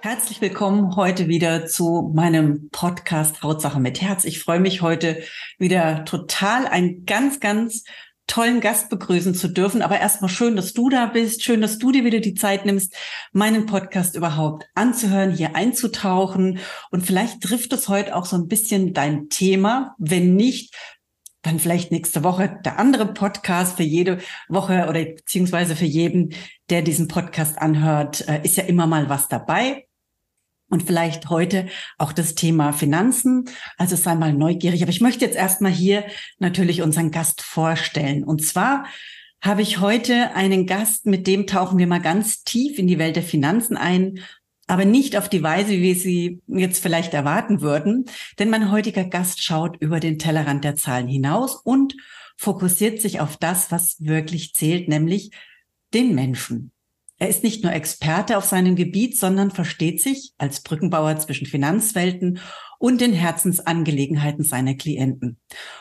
Herzlich willkommen heute wieder zu meinem Podcast Hautsache mit Herz. Ich freue mich heute wieder total, einen ganz, ganz tollen Gast begrüßen zu dürfen. Aber erstmal schön, dass du da bist. Schön, dass du dir wieder die Zeit nimmst, meinen Podcast überhaupt anzuhören, hier einzutauchen. Und vielleicht trifft es heute auch so ein bisschen dein Thema. Wenn nicht, dann vielleicht nächste Woche der andere Podcast für jede Woche oder beziehungsweise für jeden, der diesen Podcast anhört, äh, ist ja immer mal was dabei. Und vielleicht heute auch das Thema Finanzen. Also sei mal neugierig. Aber ich möchte jetzt erstmal hier natürlich unseren Gast vorstellen. Und zwar habe ich heute einen Gast, mit dem tauchen wir mal ganz tief in die Welt der Finanzen ein, aber nicht auf die Weise, wie sie jetzt vielleicht erwarten würden. Denn mein heutiger Gast schaut über den Tellerrand der Zahlen hinaus und fokussiert sich auf das, was wirklich zählt, nämlich den Menschen. Er ist nicht nur Experte auf seinem Gebiet, sondern versteht sich als Brückenbauer zwischen Finanzwelten und den Herzensangelegenheiten seiner Klienten.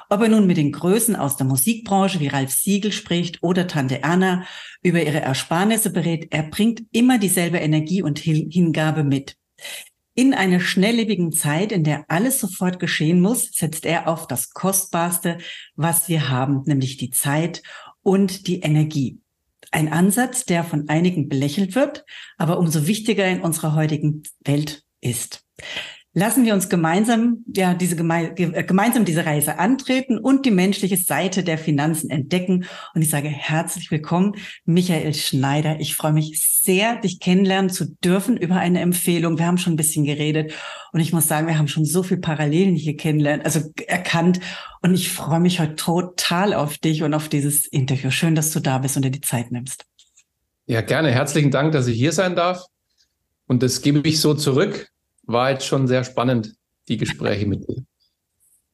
Ob er nun mit den Größen aus der Musikbranche wie Ralf Siegel spricht oder Tante Erna über ihre Ersparnisse berät, er bringt immer dieselbe Energie und Hingabe mit. In einer schnelllebigen Zeit, in der alles sofort geschehen muss, setzt er auf das Kostbarste, was wir haben, nämlich die Zeit und die Energie. Ein Ansatz, der von einigen belächelt wird, aber umso wichtiger in unserer heutigen Welt ist. Lassen wir uns gemeinsam, ja, diese geme äh, gemeinsam diese Reise antreten und die menschliche Seite der Finanzen entdecken. Und ich sage herzlich willkommen, Michael Schneider. Ich freue mich sehr, dich kennenlernen zu dürfen über eine Empfehlung. Wir haben schon ein bisschen geredet und ich muss sagen, wir haben schon so viel Parallelen hier kennenlernen, also erkannt. Und ich freue mich heute total auf dich und auf dieses Interview. Schön, dass du da bist und dir die Zeit nimmst. Ja, gerne. Herzlichen Dank, dass ich hier sein darf. Und das gebe ich so zurück war jetzt schon sehr spannend, die Gespräche mit dir.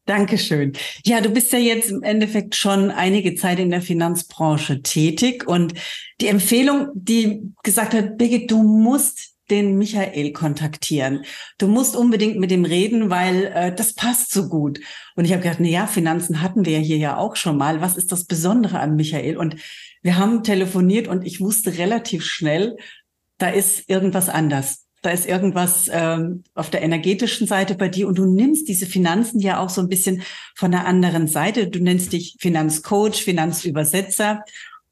Dankeschön. Ja, du bist ja jetzt im Endeffekt schon einige Zeit in der Finanzbranche tätig und die Empfehlung, die gesagt hat, Birgit, du musst den Michael kontaktieren. Du musst unbedingt mit ihm reden, weil äh, das passt so gut. Und ich habe gedacht, na ja, Finanzen hatten wir ja hier ja auch schon mal. Was ist das Besondere an Michael? Und wir haben telefoniert und ich wusste relativ schnell, da ist irgendwas anders da ist irgendwas ähm, auf der energetischen Seite bei dir und du nimmst diese Finanzen ja auch so ein bisschen von der anderen Seite. Du nennst dich Finanzcoach, Finanzübersetzer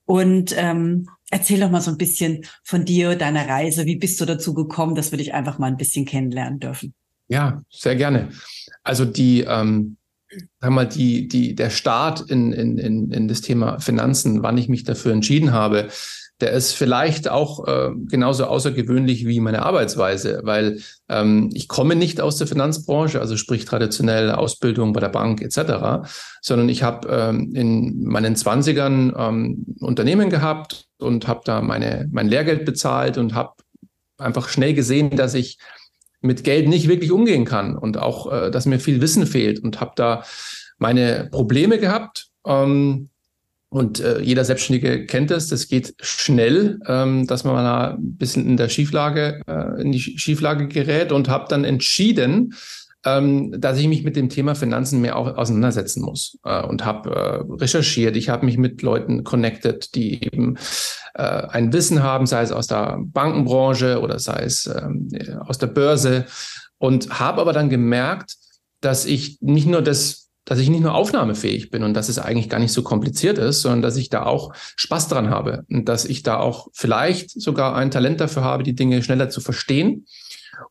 und ähm, erzähl doch mal so ein bisschen von dir, deiner Reise. Wie bist du dazu gekommen, dass wir dich einfach mal ein bisschen kennenlernen dürfen? Ja, sehr gerne. Also die, ähm, sag mal, die, die, der Start in, in, in, in das Thema Finanzen, wann ich mich dafür entschieden habe, der ist vielleicht auch äh, genauso außergewöhnlich wie meine Arbeitsweise, weil ähm, ich komme nicht aus der Finanzbranche, also sprich traditionell Ausbildung bei der Bank etc., sondern ich habe ähm, in meinen Zwanzigern ähm, Unternehmen gehabt und habe da meine, mein Lehrgeld bezahlt und habe einfach schnell gesehen, dass ich mit Geld nicht wirklich umgehen kann und auch, äh, dass mir viel Wissen fehlt und habe da meine Probleme gehabt. Ähm, und äh, jeder Selbstständige kennt es, das geht schnell, ähm, dass man mal ein bisschen in der Schieflage, äh, in die Schieflage gerät und habe dann entschieden, ähm, dass ich mich mit dem Thema Finanzen mehr auch auseinandersetzen muss. Äh, und habe äh, recherchiert. Ich habe mich mit Leuten connected, die eben äh, ein Wissen haben, sei es aus der Bankenbranche oder sei es ähm, aus der Börse. Und habe aber dann gemerkt, dass ich nicht nur das dass ich nicht nur aufnahmefähig bin und dass es eigentlich gar nicht so kompliziert ist, sondern dass ich da auch Spaß dran habe und dass ich da auch vielleicht sogar ein Talent dafür habe, die Dinge schneller zu verstehen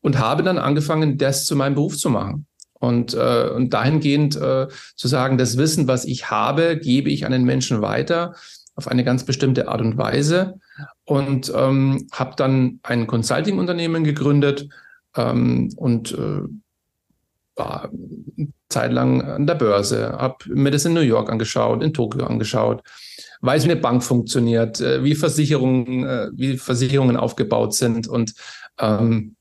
und habe dann angefangen, das zu meinem Beruf zu machen. Und, äh, und dahingehend äh, zu sagen, das Wissen, was ich habe, gebe ich an den Menschen weiter auf eine ganz bestimmte Art und Weise und ähm, habe dann ein Consulting-Unternehmen gegründet ähm, und äh, war Zeit lang an der Börse, habe mir das in New York angeschaut, in Tokio angeschaut, weiß, wie eine Bank funktioniert, äh, wie Versicherungen, äh, wie Versicherungen aufgebaut sind und ähm,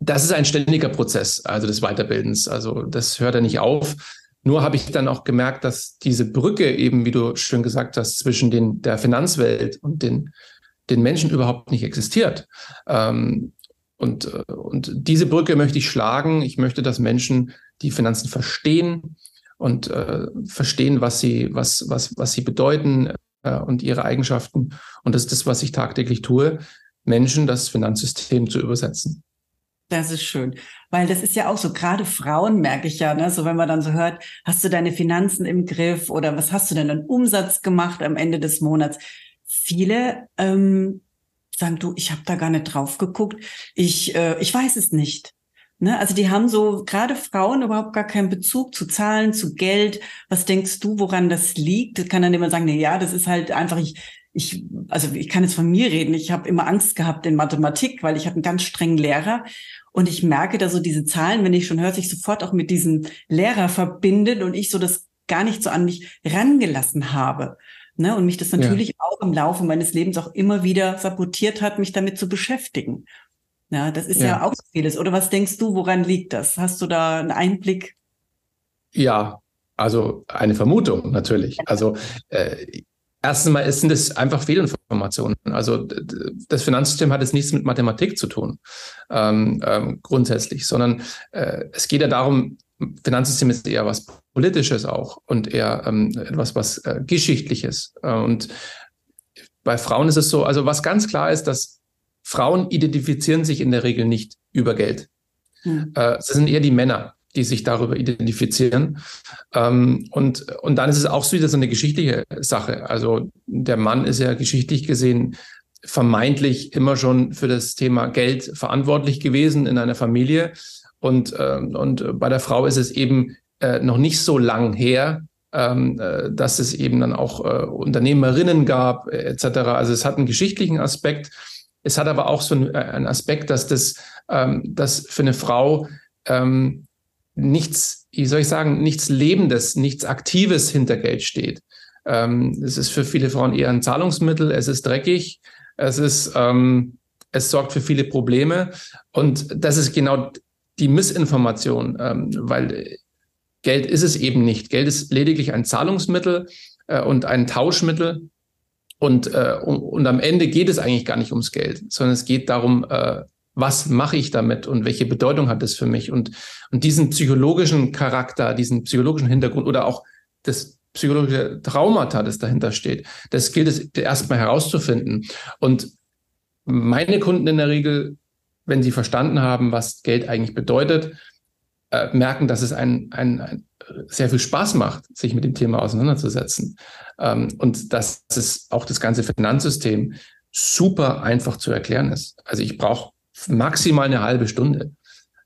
das ist ein ständiger Prozess, also des Weiterbildens. Also das hört ja nicht auf. Nur habe ich dann auch gemerkt, dass diese Brücke eben, wie du schön gesagt hast, zwischen den, der Finanzwelt und den, den Menschen überhaupt nicht existiert. Ähm, und, äh, und diese Brücke möchte ich schlagen. Ich möchte, dass Menschen die Finanzen verstehen und äh, verstehen, was sie, was, was, was sie bedeuten äh, und ihre Eigenschaften. Und das ist das, was ich tagtäglich tue, Menschen das Finanzsystem zu übersetzen. Das ist schön, weil das ist ja auch so, gerade Frauen merke ich ja, ne, so wenn man dann so hört, hast du deine Finanzen im Griff oder was hast du denn an Umsatz gemacht am Ende des Monats? Viele ähm, sagen, du, ich habe da gar nicht drauf geguckt, ich, äh, ich weiß es nicht. Ne? Also die haben so, gerade Frauen überhaupt gar keinen Bezug zu Zahlen, zu Geld. Was denkst du, woran das liegt? Das kann dann immer sagen, na ja, das ist halt einfach, ich, ich, also ich kann jetzt von mir reden, ich habe immer Angst gehabt in Mathematik, weil ich hatte einen ganz strengen Lehrer und ich merke da so diese Zahlen, wenn ich schon höre, sich sofort auch mit diesem Lehrer verbindet und ich so das gar nicht so an mich rangelassen habe. Ne? Und mich das natürlich ja. auch im Laufe meines Lebens auch immer wieder sabotiert hat, mich damit zu beschäftigen. Ja, das ist ja, ja auch so vieles. Oder was denkst du, woran liegt das? Hast du da einen Einblick? Ja, also eine Vermutung natürlich. Also äh, Erstens mal sind es einfach Fehlinformationen. Also das Finanzsystem hat jetzt nichts mit Mathematik zu tun, ähm, ähm, grundsätzlich, sondern äh, es geht ja darum, Finanzsystem ist eher was Politisches auch und eher ähm, etwas was äh, Geschichtliches. Äh, und bei Frauen ist es so, also was ganz klar ist, dass Frauen identifizieren sich in der Regel nicht über Geld. Hm. Äh, es sind eher die Männer, die sich darüber identifizieren. Ähm, und, und dann ist es auch so wieder so eine geschichtliche Sache. Also der Mann ist ja geschichtlich gesehen vermeintlich immer schon für das Thema Geld verantwortlich gewesen in einer Familie. Und, äh, und bei der Frau ist es eben äh, noch nicht so lang her, ähm, äh, dass es eben dann auch äh, Unternehmerinnen gab, äh, etc. Also es hat einen geschichtlichen Aspekt. Es hat aber auch so einen, äh, einen Aspekt, dass das, ähm, dass für eine Frau ähm, nichts, wie soll ich sagen, nichts Lebendes, nichts Aktives hinter Geld steht. Ähm, es ist für viele Frauen eher ein Zahlungsmittel, es ist dreckig, es ist, ähm, es sorgt für viele Probleme. Und das ist genau die Missinformation, ähm, weil Geld ist es eben nicht. Geld ist lediglich ein Zahlungsmittel äh, und ein Tauschmittel. Und, äh, und, und am Ende geht es eigentlich gar nicht ums Geld, sondern es geht darum, äh, was mache ich damit und welche Bedeutung hat es für mich? Und, und diesen psychologischen Charakter, diesen psychologischen Hintergrund oder auch das psychologische Traumata, das dahinter steht, das gilt es erstmal herauszufinden. Und meine Kunden in der Regel, wenn sie verstanden haben, was Geld eigentlich bedeutet, äh, merken, dass es ein, ein, ein, sehr viel Spaß macht, sich mit dem Thema auseinanderzusetzen. Ähm, und dass es auch das ganze Finanzsystem super einfach zu erklären ist. Also ich brauche maximal eine halbe Stunde.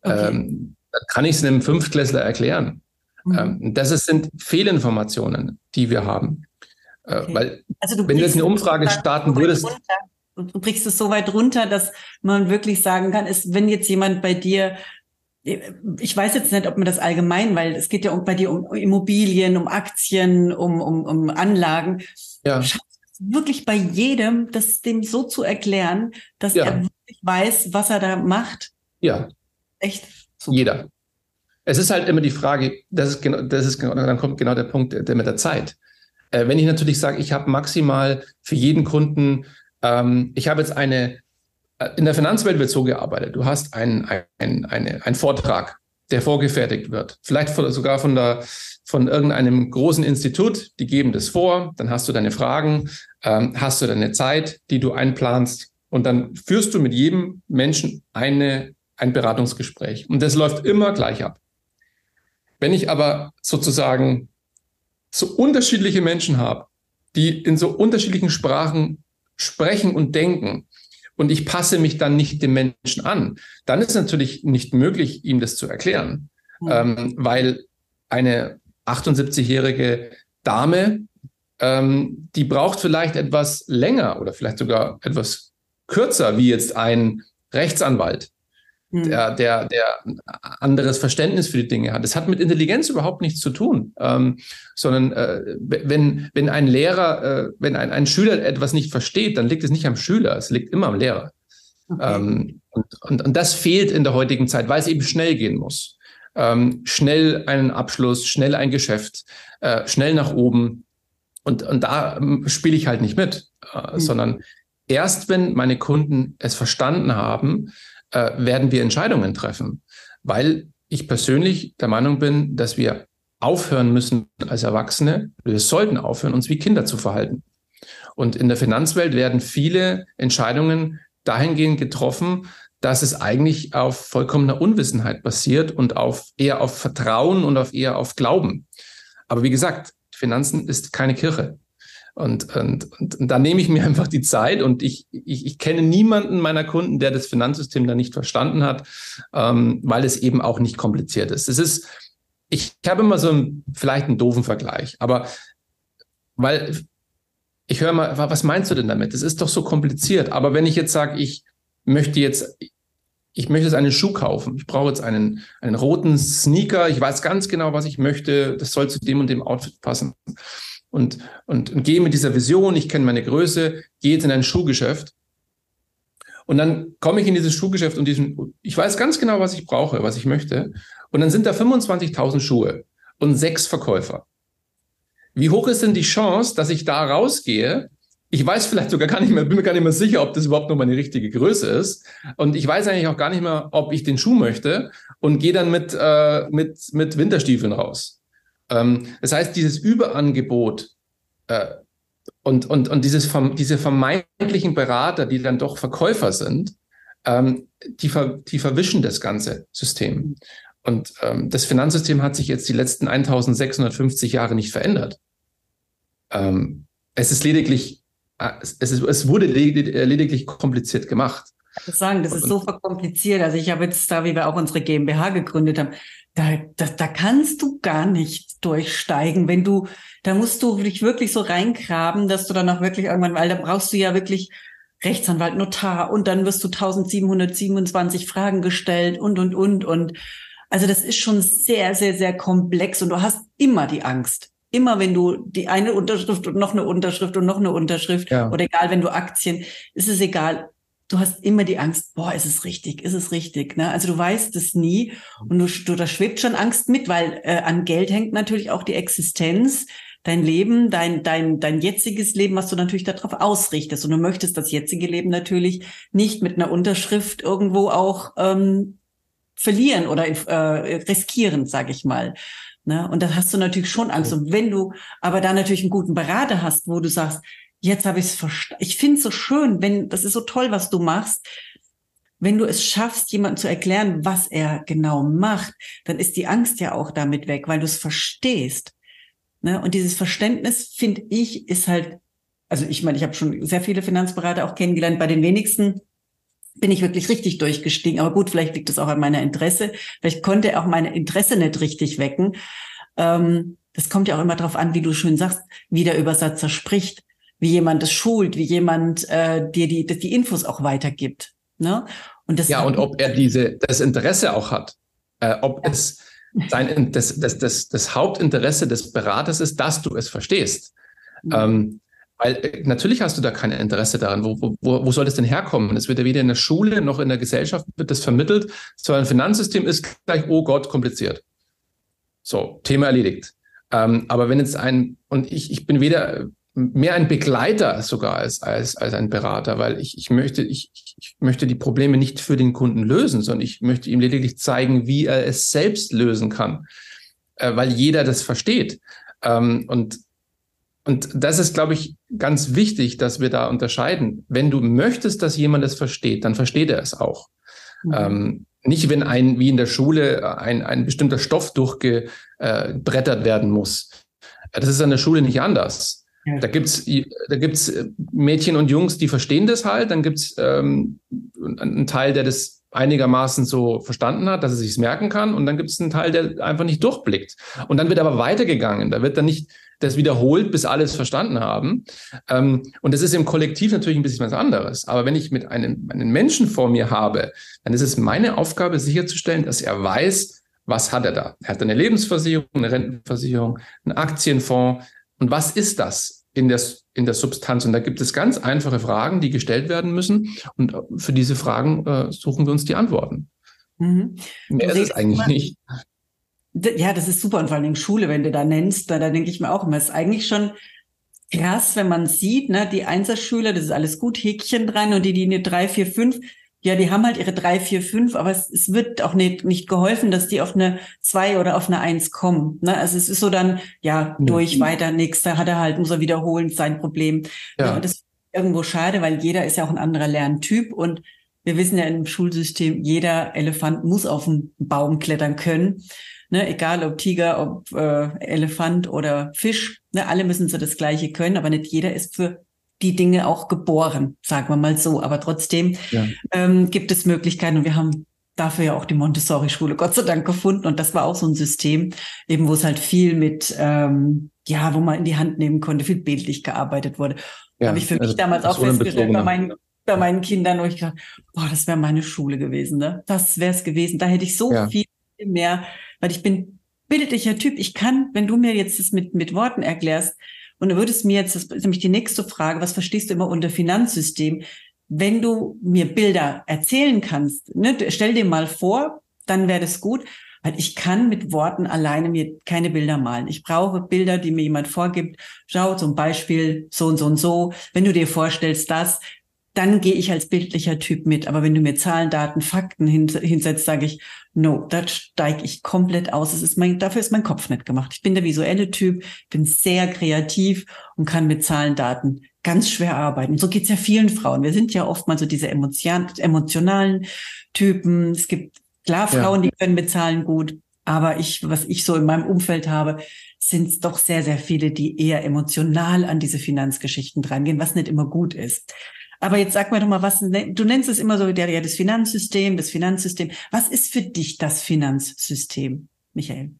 Okay. Ähm, kann ich es einem Fünftklässler erklären. Mhm. Ähm, das ist, sind Fehlinformationen, die wir haben. Äh, okay. Weil, also wenn du jetzt eine Umfrage starten würdest. Du brichst es so weit runter, dass man wirklich sagen kann, ist, wenn jetzt jemand bei dir ich weiß jetzt nicht, ob man das allgemein, weil es geht ja bei dir um Immobilien, um Aktien, um, um, um Anlagen. Ja wirklich bei jedem, das dem so zu erklären, dass ja. er wirklich weiß, was er da macht. Ja. Echt? Super. Jeder. Es ist halt immer die Frage, das ist genau, das ist genau, dann kommt genau der Punkt der, mit der Zeit. Äh, wenn ich natürlich sage, ich habe maximal für jeden Kunden, ähm, ich habe jetzt eine, in der Finanzwelt wird so gearbeitet, du hast einen ein, eine, ein Vortrag, der vorgefertigt wird. Vielleicht sogar von der, von irgendeinem großen Institut, die geben das vor, dann hast du deine Fragen, ähm, hast du deine Zeit, die du einplanst und dann führst du mit jedem Menschen eine, ein Beratungsgespräch. Und das läuft immer gleich ab. Wenn ich aber sozusagen so unterschiedliche Menschen habe, die in so unterschiedlichen Sprachen sprechen und denken, und ich passe mich dann nicht dem Menschen an, dann ist es natürlich nicht möglich, ihm das zu erklären, mhm. ähm, weil eine 78-jährige Dame, ähm, die braucht vielleicht etwas länger oder vielleicht sogar etwas kürzer, wie jetzt ein Rechtsanwalt. Der, der, der anderes Verständnis für die Dinge hat. Das hat mit Intelligenz überhaupt nichts zu tun, ähm, sondern äh, wenn, wenn ein Lehrer, äh, wenn ein, ein Schüler etwas nicht versteht, dann liegt es nicht am Schüler, es liegt immer am Lehrer. Okay. Ähm, und, und, und das fehlt in der heutigen Zeit, weil es eben schnell gehen muss. Ähm, schnell einen Abschluss, schnell ein Geschäft, äh, schnell nach oben. Und, und da ähm, spiele ich halt nicht mit, mhm. sondern erst wenn meine Kunden es verstanden haben, äh, werden wir Entscheidungen treffen. Weil ich persönlich der Meinung bin, dass wir aufhören müssen als Erwachsene, wir sollten aufhören, uns wie Kinder zu verhalten. Und in der Finanzwelt werden viele Entscheidungen dahingehend getroffen, dass es eigentlich auf vollkommener Unwissenheit basiert und auf eher auf Vertrauen und auf eher auf Glauben. Aber wie gesagt, Finanzen ist keine Kirche. Und, und, und, und da nehme ich mir einfach die Zeit und ich, ich, ich kenne niemanden meiner Kunden, der das Finanzsystem da nicht verstanden hat, ähm, weil es eben auch nicht kompliziert ist. Es ist, ich habe immer so einen, vielleicht einen doofen Vergleich, aber weil ich höre mal, was meinst du denn damit? Das ist doch so kompliziert. Aber wenn ich jetzt sage, ich möchte jetzt, ich möchte jetzt einen Schuh kaufen, ich brauche jetzt einen, einen roten Sneaker, ich weiß ganz genau, was ich möchte, das soll zu dem und dem Outfit passen. Und, und, und gehe mit dieser Vision, ich kenne meine Größe, gehe jetzt in ein Schuhgeschäft. Und dann komme ich in dieses Schuhgeschäft und diesen, ich weiß ganz genau, was ich brauche, was ich möchte. Und dann sind da 25.000 Schuhe und sechs Verkäufer. Wie hoch ist denn die Chance, dass ich da rausgehe? Ich weiß vielleicht sogar gar nicht mehr, bin mir gar nicht mehr sicher, ob das überhaupt noch meine richtige Größe ist. Und ich weiß eigentlich auch gar nicht mehr, ob ich den Schuh möchte und gehe dann mit, äh, mit, mit Winterstiefeln raus. Ähm, das heißt, dieses Überangebot äh, und, und, und dieses, diese vermeintlichen Berater, die dann doch Verkäufer sind, ähm, die, ver, die verwischen das ganze System. Und ähm, das Finanzsystem hat sich jetzt die letzten 1650 Jahre nicht verändert. Ähm, es ist lediglich, äh, es, ist, es wurde äh, lediglich kompliziert gemacht. Ich muss sagen, das ist so verkompliziert. Also ich habe jetzt da, wie wir auch unsere GmbH gegründet haben, da, da, da kannst du gar nicht durchsteigen, wenn du, da musst du dich wirklich so reingraben, dass du dann auch wirklich irgendwann, weil da brauchst du ja wirklich Rechtsanwalt, Notar und dann wirst du 1727 Fragen gestellt und, und, und, und also das ist schon sehr, sehr, sehr komplex und du hast immer die Angst. Immer wenn du die eine Unterschrift und noch eine Unterschrift und noch eine Unterschrift ja. oder egal, wenn du Aktien, ist es egal. Du hast immer die Angst, boah, ist es richtig, ist es richtig? Ne? Also du weißt es nie und du, du da schwebt schon Angst mit, weil äh, an Geld hängt natürlich auch die Existenz dein Leben, dein, dein, dein jetziges Leben, was du natürlich darauf ausrichtest. Und du möchtest das jetzige Leben natürlich nicht mit einer Unterschrift irgendwo auch ähm, verlieren oder äh, riskieren, sage ich mal. Ne? Und da hast du natürlich schon Angst. Und wenn du aber da natürlich einen guten Berater hast, wo du sagst, jetzt habe ich es verstanden. Ich finde es so schön, wenn, das ist so toll, was du machst. Wenn du es schaffst, jemandem zu erklären, was er genau macht, dann ist die Angst ja auch damit weg, weil du es verstehst. Ne? Und dieses Verständnis, finde ich, ist halt, also ich meine, ich habe schon sehr viele Finanzberater auch kennengelernt. Bei den wenigsten bin ich wirklich richtig durchgestiegen. Aber gut, vielleicht liegt es auch an meiner Interesse. Vielleicht konnte er auch meine Interesse nicht richtig wecken. Ähm, das kommt ja auch immer darauf an, wie du schön sagst, wie der Übersetzer spricht, wie jemand das schult, wie jemand äh, dir die, die Infos auch weitergibt. Ne? Und das ja, und ob er diese, das Interesse auch hat. Äh, ob ja. es sein, das, das, das, das Hauptinteresse des Beraters ist, dass du es verstehst. Mhm. Ähm, weil äh, natürlich hast du da kein Interesse daran. Wo, wo, wo soll das denn herkommen? Es wird ja weder in der Schule noch in der Gesellschaft wird das vermittelt. So ein Finanzsystem ist gleich, oh Gott, kompliziert. So, Thema erledigt. Ähm, aber wenn jetzt ein, und ich, ich bin weder mehr ein Begleiter sogar als, als, als ein Berater, weil ich, ich möchte, ich, ich möchte die Probleme nicht für den Kunden lösen, sondern ich möchte ihm lediglich zeigen, wie er es selbst lösen kann, äh, weil jeder das versteht. Ähm, und und das ist, glaube ich, ganz wichtig, dass wir da unterscheiden. Wenn du möchtest, dass jemand es versteht, dann versteht er es auch. Mhm. Ähm, nicht, wenn ein, wie in der Schule, ein, ein bestimmter Stoff durchgebrettert werden muss. Das ist an der Schule nicht anders. Da gibt's da gibt's Mädchen und Jungs, die verstehen das halt. Dann gibt's ähm, einen Teil, der das einigermaßen so verstanden hat, dass er sich merken kann. Und dann gibt es einen Teil, der einfach nicht durchblickt. Und dann wird aber weitergegangen. Da wird dann nicht das wiederholt, bis alle es verstanden haben. Ähm, und das ist im Kollektiv natürlich ein bisschen was anderes. Aber wenn ich mit einem, einem Menschen vor mir habe, dann ist es meine Aufgabe, sicherzustellen, dass er weiß, was hat er da? Er hat eine Lebensversicherung, eine Rentenversicherung, einen Aktienfonds. Und was ist das? in der, in der Substanz. Und da gibt es ganz einfache Fragen, die gestellt werden müssen. Und für diese Fragen äh, suchen wir uns die Antworten. Mhm. Mehr ist es eigentlich nicht. Ja, das ist super. Und vor Dingen Schule, wenn du da nennst, da, da denke ich mir auch immer, ist eigentlich schon krass, wenn man sieht, ne, die Einserschüler, das ist alles gut, Häkchen dran und die, die eine drei, vier, fünf, ja, die haben halt ihre drei, vier, fünf, aber es, es wird auch nicht, nicht geholfen, dass die auf eine zwei oder auf eine eins kommen. Ne? Also es ist so dann, ja, durch, mhm. weiter, nix, da hat er halt, muss er wiederholen, sein Problem. Ja. Und das ist irgendwo schade, weil jeder ist ja auch ein anderer Lerntyp und wir wissen ja im Schulsystem, jeder Elefant muss auf einen Baum klettern können. Ne, egal ob Tiger, ob äh, Elefant oder Fisch, ne, alle müssen so das Gleiche können, aber nicht jeder ist für die Dinge auch geboren, sagen wir mal so. Aber trotzdem ja. ähm, gibt es Möglichkeiten und wir haben dafür ja auch die Montessori-Schule Gott sei Dank gefunden. Und das war auch so ein System, eben wo es halt viel mit, ähm, ja, wo man in die Hand nehmen konnte, viel bildlich gearbeitet wurde. Ja, habe ich für mich also, damals auch festgestellt bei meinen, bei meinen Kindern, wo ich gedacht, boah, das wäre meine Schule gewesen, ne? Das wäre es gewesen. Da hätte ich so ja. viel mehr, weil ich bin bildlicher Typ. Ich kann, wenn du mir jetzt das mit, mit Worten erklärst, und du würdest mir jetzt, das ist nämlich die nächste Frage, was verstehst du immer unter Finanzsystem? Wenn du mir Bilder erzählen kannst, ne, stell dir mal vor, dann wäre das gut, weil ich kann mit Worten alleine mir keine Bilder malen. Ich brauche Bilder, die mir jemand vorgibt. Schau zum Beispiel so und so und so. Wenn du dir vorstellst, das, dann gehe ich als bildlicher Typ mit. Aber wenn du mir Zahlen, Daten, Fakten hinsetzt, sage ich, no, da steige ich komplett aus. Es ist mein, dafür ist mein Kopf nicht gemacht. Ich bin der visuelle Typ, bin sehr kreativ und kann mit Zahlen, Daten ganz schwer arbeiten. Und so geht's ja vielen Frauen. Wir sind ja oftmals so diese emotion emotionalen Typen. Es gibt klar Frauen, ja. die können mit Zahlen gut. Aber ich, was ich so in meinem Umfeld habe, sind es doch sehr, sehr viele, die eher emotional an diese Finanzgeschichten drangehen, was nicht immer gut ist. Aber jetzt sag mir doch mal, was, du nennst es immer so, der, ja, das Finanzsystem, das Finanzsystem. Was ist für dich das Finanzsystem, Michael?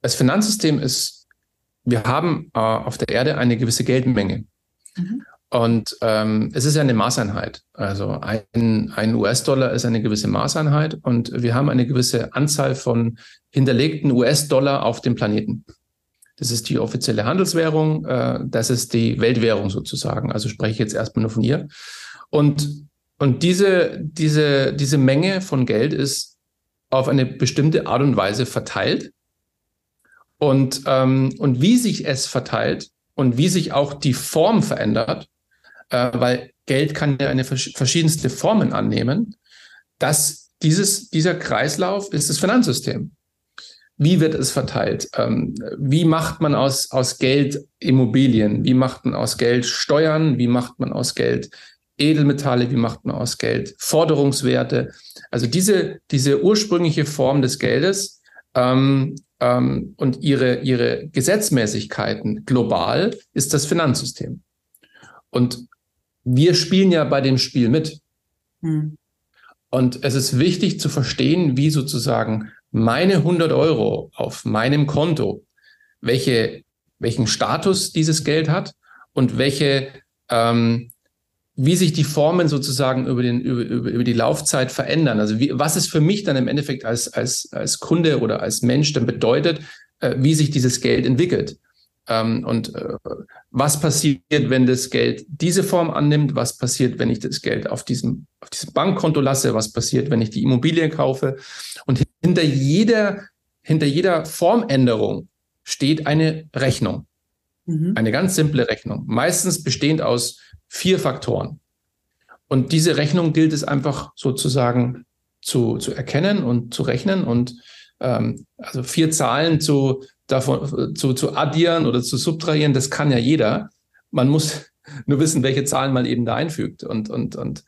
Das Finanzsystem ist, wir haben äh, auf der Erde eine gewisse Geldmenge. Mhm. Und ähm, es ist ja eine Maßeinheit. Also ein, ein US-Dollar ist eine gewisse Maßeinheit und wir haben eine gewisse Anzahl von hinterlegten US-Dollar auf dem Planeten. Das ist die offizielle Handelswährung. Äh, das ist die Weltwährung sozusagen. Also spreche ich jetzt erstmal nur von ihr. Und, und diese, diese, diese Menge von Geld ist auf eine bestimmte Art und Weise verteilt. Und, ähm, und wie sich es verteilt und wie sich auch die Form verändert, äh, weil Geld kann ja eine verschiedenste Formen annehmen, dass dieses, dieser Kreislauf ist das Finanzsystem. Wie wird es verteilt? Ähm, wie macht man aus, aus Geld Immobilien? Wie macht man aus Geld Steuern? Wie macht man aus Geld Edelmetalle? Wie macht man aus Geld Forderungswerte? Also diese, diese ursprüngliche Form des Geldes ähm, ähm, und ihre, ihre Gesetzmäßigkeiten global ist das Finanzsystem. Und wir spielen ja bei dem Spiel mit. Hm. Und es ist wichtig zu verstehen, wie sozusagen meine 100 Euro auf meinem Konto, welche, welchen Status dieses Geld hat und welche, ähm, wie sich die Formen sozusagen über, den, über, über, über die Laufzeit verändern. Also wie, was es für mich dann im Endeffekt als, als, als Kunde oder als Mensch dann bedeutet, äh, wie sich dieses Geld entwickelt. Ähm, und äh, was passiert, wenn das Geld diese Form annimmt? Was passiert, wenn ich das Geld auf diesem, auf diesem Bankkonto lasse? Was passiert, wenn ich die Immobilie kaufe? Und hinter jeder, hinter jeder Formänderung steht eine Rechnung. Mhm. Eine ganz simple Rechnung. Meistens bestehend aus vier Faktoren. Und diese Rechnung gilt es einfach sozusagen zu, zu erkennen und zu rechnen und ähm, also vier Zahlen zu, davon zu, zu addieren oder zu subtrahieren, das kann ja jeder. Man muss nur wissen, welche Zahlen man eben da einfügt. Und, und, und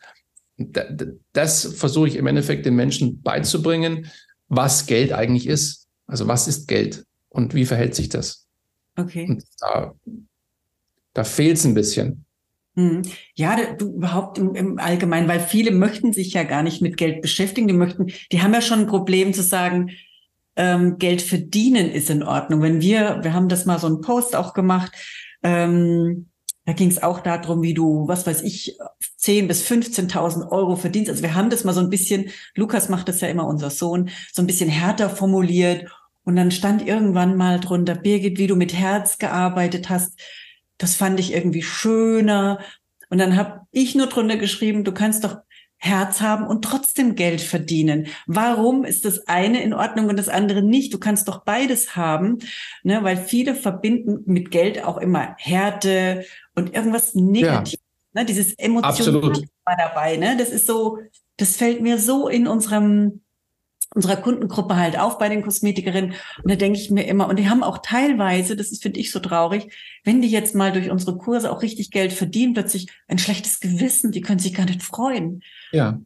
das versuche ich im Endeffekt den Menschen beizubringen, was Geld eigentlich ist. Also was ist Geld und wie verhält sich das? Okay. Und da, da fehlt es ein bisschen. Hm. Ja, du überhaupt im, im Allgemeinen, weil viele möchten sich ja gar nicht mit Geld beschäftigen. Die möchten, die haben ja schon ein Problem zu sagen, ähm, Geld verdienen ist in Ordnung. Wenn wir, wir haben das mal so einen Post auch gemacht, ähm, da ging es auch darum, wie du, was weiß ich, 10 bis 15.000 Euro verdienst. Also wir haben das mal so ein bisschen, Lukas macht das ja immer, unser Sohn, so ein bisschen härter formuliert. Und dann stand irgendwann mal drunter, Birgit, wie du mit Herz gearbeitet hast. das fand ich irgendwie schöner. Und dann habe ich nur drunter geschrieben, du kannst doch Herz haben und trotzdem Geld verdienen. Warum ist das eine in Ordnung und das andere nicht? Du kannst doch beides haben, ne? weil viele verbinden mit Geld auch immer Härte und irgendwas Negatives. Ja. Ne? Dieses Emotion war dabei. Ne? Das ist so, das fällt mir so in unserem unserer Kundengruppe halt auf bei den Kosmetikerinnen. Und da denke ich mir immer, und die haben auch teilweise, das ist, finde ich, so traurig, wenn die jetzt mal durch unsere Kurse auch richtig Geld verdienen, plötzlich ein schlechtes Gewissen, die können sich gar nicht freuen. Ja.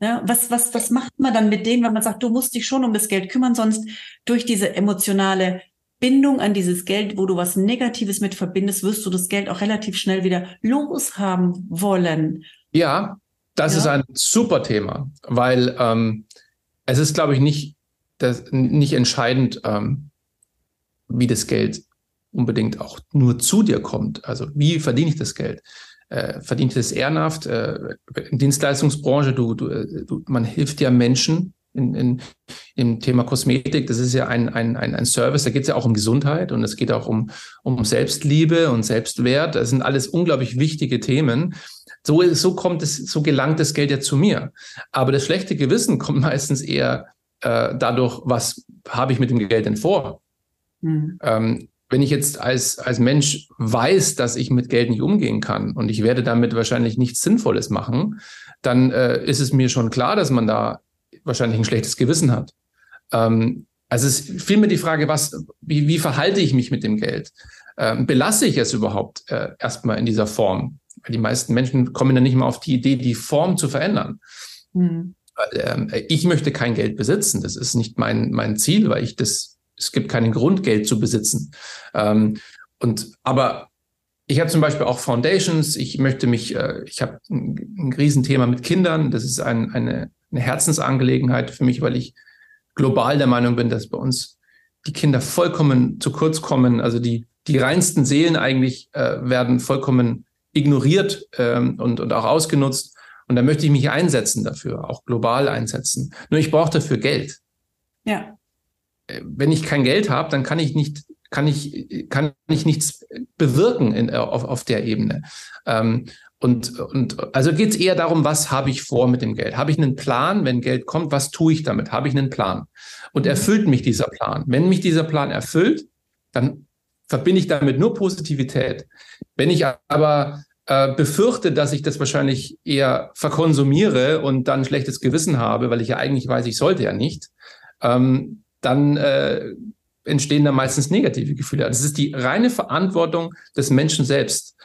Ja, was, was, was macht man dann mit denen, wenn man sagt, du musst dich schon um das Geld kümmern, sonst durch diese emotionale Bindung an dieses Geld, wo du was Negatives mit verbindest, wirst du das Geld auch relativ schnell wieder loshaben wollen. Ja, das ja. ist ein super Thema, weil ähm, es ist, glaube ich, nicht, das, nicht entscheidend, ähm, wie das Geld unbedingt auch nur zu dir kommt. Also wie verdiene ich das Geld? Äh, verdiene ich das ehrenhaft? Äh, Dienstleistungsbranche, du, du, äh, du, man hilft ja Menschen in, in, im Thema Kosmetik. Das ist ja ein, ein, ein, ein Service, da geht es ja auch um Gesundheit und es geht auch um, um Selbstliebe und Selbstwert. Das sind alles unglaublich wichtige Themen. So, so kommt es, so gelangt das Geld ja zu mir. Aber das schlechte Gewissen kommt meistens eher äh, dadurch, was habe ich mit dem Geld denn vor? Mhm. Ähm, wenn ich jetzt als, als Mensch weiß, dass ich mit Geld nicht umgehen kann und ich werde damit wahrscheinlich nichts Sinnvolles machen, dann äh, ist es mir schon klar, dass man da wahrscheinlich ein schlechtes Gewissen hat. Ähm, also es ist vielmehr die Frage, was, wie, wie verhalte ich mich mit dem Geld? Ähm, belasse ich es überhaupt äh, erstmal in dieser Form? Weil die meisten Menschen kommen dann nicht mal auf die Idee, die Form zu verändern. Mhm. Ich möchte kein Geld besitzen. Das ist nicht mein, mein Ziel, weil ich das, es gibt keinen Grund, Geld zu besitzen. Ähm, und, aber ich habe zum Beispiel auch Foundations. Ich möchte mich, äh, ich habe ein, ein Riesenthema mit Kindern. Das ist ein, eine, eine Herzensangelegenheit für mich, weil ich global der Meinung bin, dass bei uns die Kinder vollkommen zu kurz kommen. Also die, die reinsten Seelen eigentlich äh, werden vollkommen ignoriert ähm, und, und auch ausgenutzt. Und da möchte ich mich einsetzen dafür, auch global einsetzen. Nur ich brauche dafür Geld. Ja. Äh, wenn ich kein Geld habe, dann kann ich nicht, kann ich, kann ich nichts bewirken in, auf, auf der Ebene. Ähm, und, und also geht es eher darum, was habe ich vor mit dem Geld? Habe ich einen Plan, wenn Geld kommt, was tue ich damit? Habe ich einen Plan? Und erfüllt mich dieser Plan? Wenn mich dieser Plan erfüllt, dann verbinde ich damit nur Positivität. Wenn ich aber äh, befürchte, dass ich das wahrscheinlich eher verkonsumiere und dann ein schlechtes Gewissen habe, weil ich ja eigentlich weiß, ich sollte ja nicht, ähm, dann äh, entstehen da meistens negative Gefühle. Das ist die reine Verantwortung des Menschen selbst.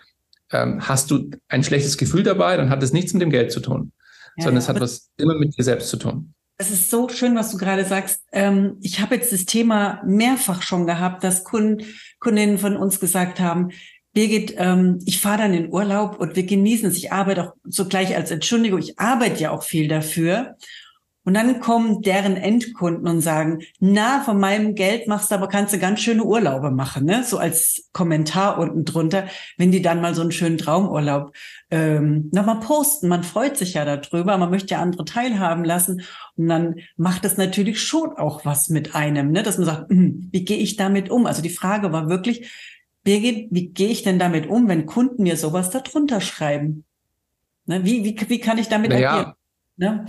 Ähm, hast du ein schlechtes Gefühl dabei, dann hat es nichts mit dem Geld zu tun, ja, sondern ja, es hat was immer mit dir selbst zu tun. Es ist so schön, was du gerade sagst. Ähm, ich habe jetzt das Thema mehrfach schon gehabt, dass Kunden, Kundinnen von uns gesagt haben, Birgit, ähm, ich fahre dann in Urlaub und wir genießen es. Ich arbeite auch so gleich als Entschuldigung, ich arbeite ja auch viel dafür. Und dann kommen deren Endkunden und sagen, na, von meinem Geld machst du aber, kannst du ganz schöne Urlaube machen, ne? So als Kommentar unten drunter, wenn die dann mal so einen schönen Traumurlaub ähm, nochmal posten. Man freut sich ja darüber, man möchte ja andere teilhaben lassen. Und dann macht es natürlich schon auch was mit einem, ne? Dass man sagt, hm, wie gehe ich damit um? Also die Frage war wirklich, Birgit, wie gehe ich denn damit um, wenn Kunden mir sowas darunter schreiben? Ne? Wie, wie, wie kann ich damit naja. agieren? Ne?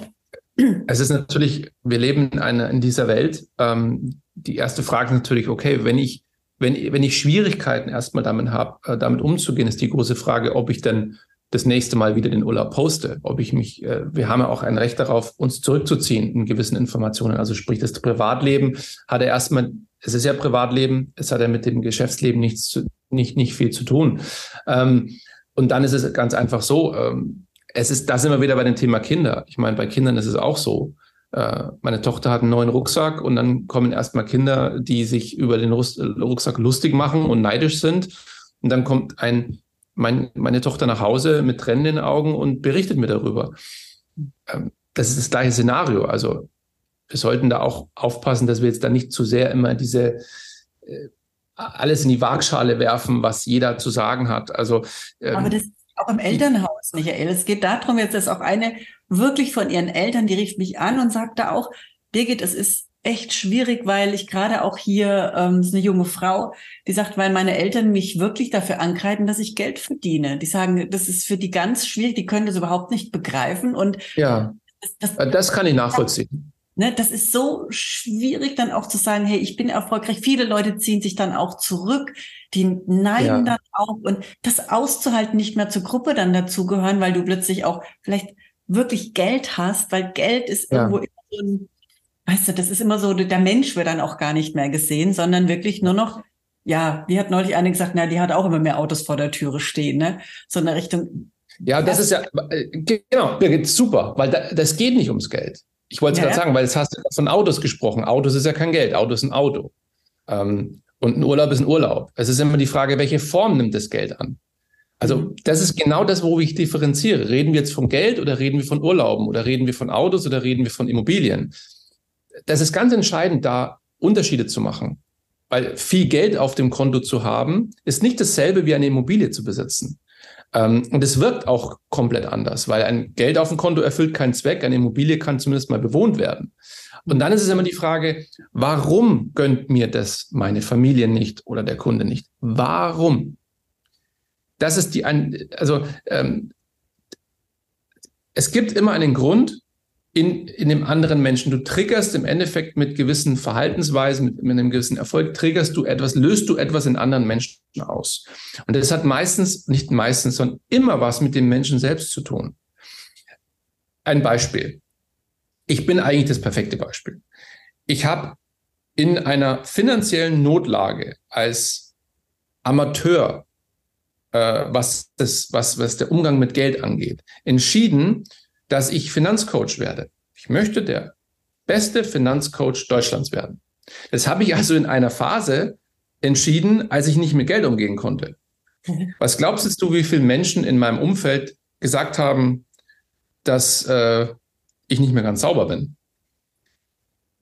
Es ist natürlich, wir leben in, einer, in dieser Welt. Ähm, die erste Frage ist natürlich, okay, wenn ich, wenn, wenn ich Schwierigkeiten erstmal damit habe, äh, damit umzugehen, ist die große Frage, ob ich denn das nächste Mal wieder den Urlaub poste, ob ich mich, äh, wir haben ja auch ein Recht darauf, uns zurückzuziehen in gewissen Informationen. Also sprich, das Privatleben hat er erstmal, es ist ja Privatleben, es hat ja mit dem Geschäftsleben nichts zu, nicht, nicht viel zu tun. Ähm, und dann ist es ganz einfach so, ähm, es ist, da sind wir wieder bei dem Thema Kinder. Ich meine, bei Kindern ist es auch so. Äh, meine Tochter hat einen neuen Rucksack und dann kommen erstmal Kinder, die sich über den Rucksack lustig machen und neidisch sind. Und dann kommt ein, mein, meine Tochter nach Hause mit Tränen in den Augen und berichtet mir darüber. Ähm, das ist das gleiche Szenario. Also wir sollten da auch aufpassen, dass wir jetzt da nicht zu sehr immer diese äh, alles in die Waagschale werfen, was jeder zu sagen hat. Also ähm, aber das auch im Elternhaus, Michael. Es geht darum, jetzt ist auch eine wirklich von ihren Eltern, die rief mich an und sagte auch, Birgit, es ist echt schwierig, weil ich gerade auch hier, ähm, ist eine junge Frau, die sagt, weil meine Eltern mich wirklich dafür ankreiden, dass ich Geld verdiene. Die sagen, das ist für die ganz schwierig, die können das überhaupt nicht begreifen. Und ja, das, das, das kann ich nachvollziehen. Ne, das ist so schwierig dann auch zu sagen, hey, ich bin erfolgreich. Viele Leute ziehen sich dann auch zurück, die neiden ja. dann auch und das auszuhalten, nicht mehr zur Gruppe dann dazugehören, weil du plötzlich auch vielleicht wirklich Geld hast, weil Geld ist ja. irgendwo immer so ein, weißt du, das ist immer so, der Mensch wird dann auch gar nicht mehr gesehen, sondern wirklich nur noch, ja, wie hat neulich eine gesagt, na, die hat auch immer mehr Autos vor der Türe stehen, ne? So in der Richtung. Ja, das, das ist ja, äh, genau, Birgit, super, weil da, das geht nicht ums Geld. Ich wollte es ja, gerade sagen, weil jetzt hast du von Autos gesprochen. Autos ist ja kein Geld, Auto ist ein Auto. Ähm, und ein Urlaub ist ein Urlaub. Es ist immer die Frage, welche Form nimmt das Geld an? Also mhm. das ist genau das, wo ich differenziere. Reden wir jetzt von Geld oder reden wir von Urlauben oder reden wir von Autos oder reden wir von Immobilien? Das ist ganz entscheidend, da Unterschiede zu machen. Weil viel Geld auf dem Konto zu haben, ist nicht dasselbe wie eine Immobilie zu besitzen. Ähm, und es wirkt auch komplett anders, weil ein Geld auf dem Konto erfüllt keinen Zweck, eine Immobilie kann zumindest mal bewohnt werden. Und dann ist es immer die Frage, warum gönnt mir das meine Familie nicht oder der Kunde nicht? Warum? Das ist die, also ähm, es gibt immer einen Grund, in, in dem anderen Menschen. Du triggerst im Endeffekt mit gewissen Verhaltensweisen, mit, mit einem gewissen Erfolg, triggerst du etwas, löst du etwas in anderen Menschen aus. Und das hat meistens, nicht meistens, sondern immer was mit dem Menschen selbst zu tun. Ein Beispiel. Ich bin eigentlich das perfekte Beispiel. Ich habe in einer finanziellen Notlage als Amateur, äh, was, das, was, was der Umgang mit Geld angeht, entschieden, dass ich Finanzcoach werde. Ich möchte der beste Finanzcoach Deutschlands werden. Das habe ich also in einer Phase entschieden, als ich nicht mit Geld umgehen konnte. Was glaubst du, wie viele Menschen in meinem Umfeld gesagt haben, dass äh, ich nicht mehr ganz sauber bin?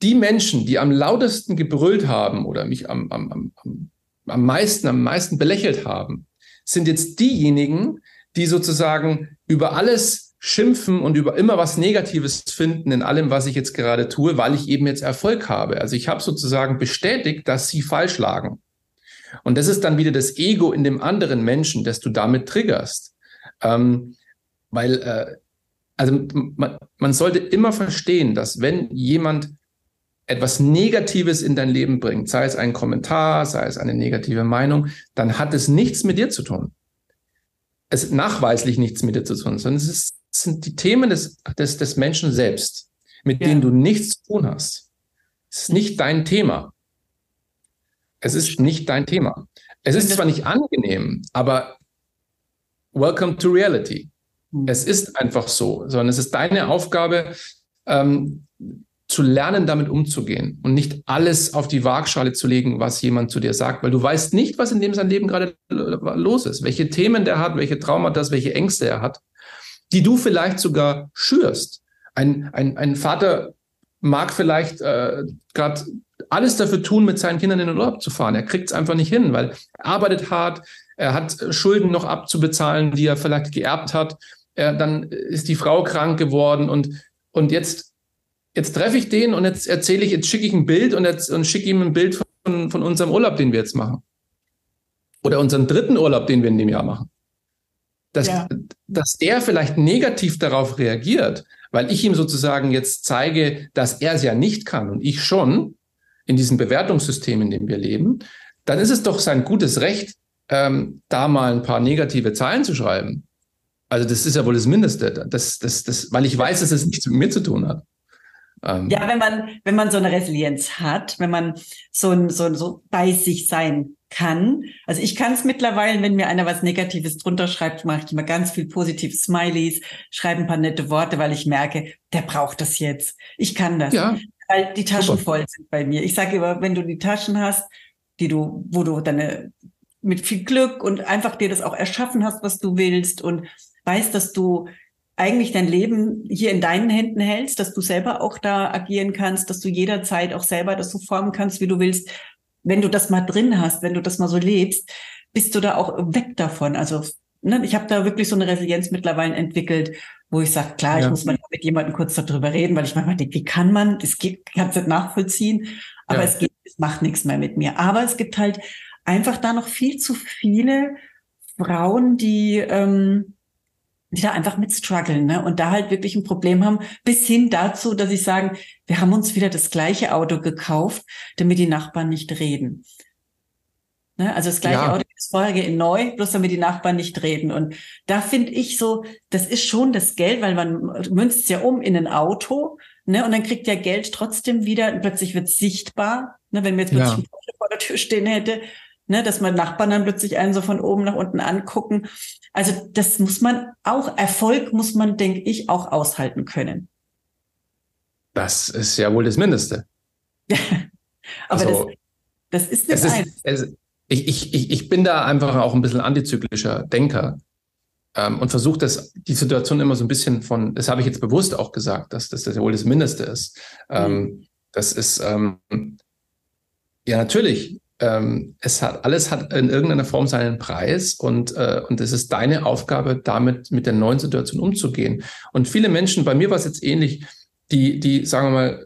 Die Menschen, die am lautesten gebrüllt haben oder mich am, am, am, am meisten, am meisten belächelt haben, sind jetzt diejenigen, die sozusagen über alles schimpfen und über immer was Negatives finden in allem, was ich jetzt gerade tue, weil ich eben jetzt Erfolg habe. Also ich habe sozusagen bestätigt, dass sie falsch lagen. Und das ist dann wieder das Ego in dem anderen Menschen, das du damit triggerst. Ähm, weil, äh, also man, man sollte immer verstehen, dass wenn jemand etwas Negatives in dein Leben bringt, sei es ein Kommentar, sei es eine negative Meinung, dann hat es nichts mit dir zu tun. Es nachweislich nichts mit dir zu tun, sondern es ist sind die Themen des, des, des Menschen selbst, mit ja. denen du nichts zu tun hast. Es ist nicht dein Thema. Es ist nicht dein Thema. Es ist zwar nicht angenehm, aber welcome to reality. Hm. Es ist einfach so, sondern es ist deine Aufgabe, ähm, zu lernen, damit umzugehen und nicht alles auf die Waagschale zu legen, was jemand zu dir sagt, weil du weißt nicht, was in dem sein Leben gerade los ist, welche Themen der hat, welche Traumata, welche Ängste er hat die du vielleicht sogar schürst. Ein, ein, ein Vater mag vielleicht äh, gerade alles dafür tun, mit seinen Kindern in den Urlaub zu fahren. Er kriegt es einfach nicht hin, weil er arbeitet hart, er hat Schulden noch abzubezahlen, die er vielleicht geerbt hat. Er, dann ist die Frau krank geworden und, und jetzt, jetzt treffe ich den und jetzt erzähle ich, jetzt schicke ich ein Bild und, jetzt, und schicke ihm ein Bild von, von unserem Urlaub, den wir jetzt machen. Oder unseren dritten Urlaub, den wir in dem Jahr machen dass, ja. dass der vielleicht negativ darauf reagiert, weil ich ihm sozusagen jetzt zeige, dass er es ja nicht kann und ich schon in diesem Bewertungssystem, in dem wir leben, dann ist es doch sein gutes Recht, ähm, da mal ein paar negative Zeilen zu schreiben. Also das ist ja wohl das Mindeste, das, das, das, weil ich weiß, dass es nichts mit mir zu tun hat. Ähm, ja, wenn man, wenn man so eine Resilienz hat, wenn man so, so, so bei sich sein kann. Also ich kann es mittlerweile, wenn mir einer was Negatives drunter schreibt, mache ich immer ganz viel positive Smileys, schreibe ein paar nette Worte, weil ich merke, der braucht das jetzt. Ich kann das. Ja. Weil die Taschen Super. voll sind bei mir. Ich sage immer, wenn du die Taschen hast, die du, wo du deine mit viel Glück und einfach dir das auch erschaffen hast, was du willst und weißt, dass du eigentlich dein Leben hier in deinen Händen hältst, dass du selber auch da agieren kannst, dass du jederzeit auch selber das so formen kannst, wie du willst, wenn du das mal drin hast, wenn du das mal so lebst, bist du da auch weg davon. Also ne, ich habe da wirklich so eine Resilienz mittlerweile entwickelt, wo ich sage, klar, ja. ich muss mal mit jemandem kurz darüber reden, weil ich manchmal denke, wie kann man, das geht, kann es nicht nachvollziehen, aber ja. es geht, es macht nichts mehr mit mir. Aber es gibt halt einfach da noch viel zu viele Frauen, die, ähm, die da einfach mit strugglen ne? und da halt wirklich ein Problem haben, bis hin dazu, dass ich sagen, wir haben uns wieder das gleiche Auto gekauft, damit die Nachbarn nicht reden. Ne? Also das gleiche ja. Auto das vorherige in neu, bloß damit die Nachbarn nicht reden. Und da finde ich so, das ist schon das Geld, weil man münzt es ja um in ein Auto, ne? Und dann kriegt der Geld trotzdem wieder, und plötzlich wird sichtbar, ne? wenn mir jetzt plötzlich ja. ein Porsche vor der Tür stehen hätte, ne? dass man Nachbarn dann plötzlich einen so von oben nach unten angucken. Also das muss man auch, Erfolg muss man, denke ich, auch aushalten können. Das ist ja wohl das Mindeste. Aber also, das, das ist nicht es ist, ich, ich, ich bin da einfach auch ein bisschen antizyklischer Denker ähm, und versuche das, die Situation immer so ein bisschen von, das habe ich jetzt bewusst auch gesagt, dass, dass das ja wohl das Mindeste ist. Ähm, mhm. Das ist, ähm, ja, natürlich. Ähm, es hat, alles hat in irgendeiner Form seinen Preis und, äh, und es ist deine Aufgabe, damit mit der neuen Situation umzugehen. Und viele Menschen, bei mir war es jetzt ähnlich, die, die, sagen wir mal,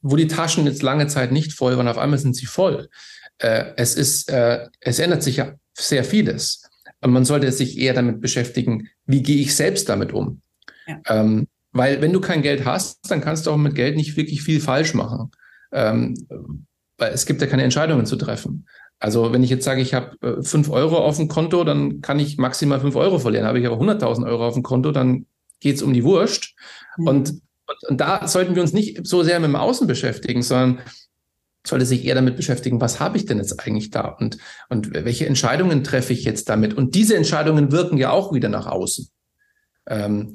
wo die Taschen jetzt lange Zeit nicht voll waren, auf einmal sind sie voll äh, es ist, äh, es ändert sich ja sehr vieles. Und man sollte sich eher damit beschäftigen, wie gehe ich selbst damit um? Ja. Ähm, weil wenn du kein Geld hast, dann kannst du auch mit Geld nicht wirklich viel falsch machen. Ähm, weil es gibt ja keine Entscheidungen zu treffen. Also wenn ich jetzt sage, ich habe äh, 5 Euro auf dem Konto, dann kann ich maximal 5 Euro verlieren. Habe ich aber 100.000 Euro auf dem Konto, dann geht es um die Wurst. Mhm. Und, und, und da sollten wir uns nicht so sehr mit dem Außen beschäftigen, sondern sollte sich eher damit beschäftigen, was habe ich denn jetzt eigentlich da und, und welche Entscheidungen treffe ich jetzt damit? Und diese Entscheidungen wirken ja auch wieder nach außen. Ähm,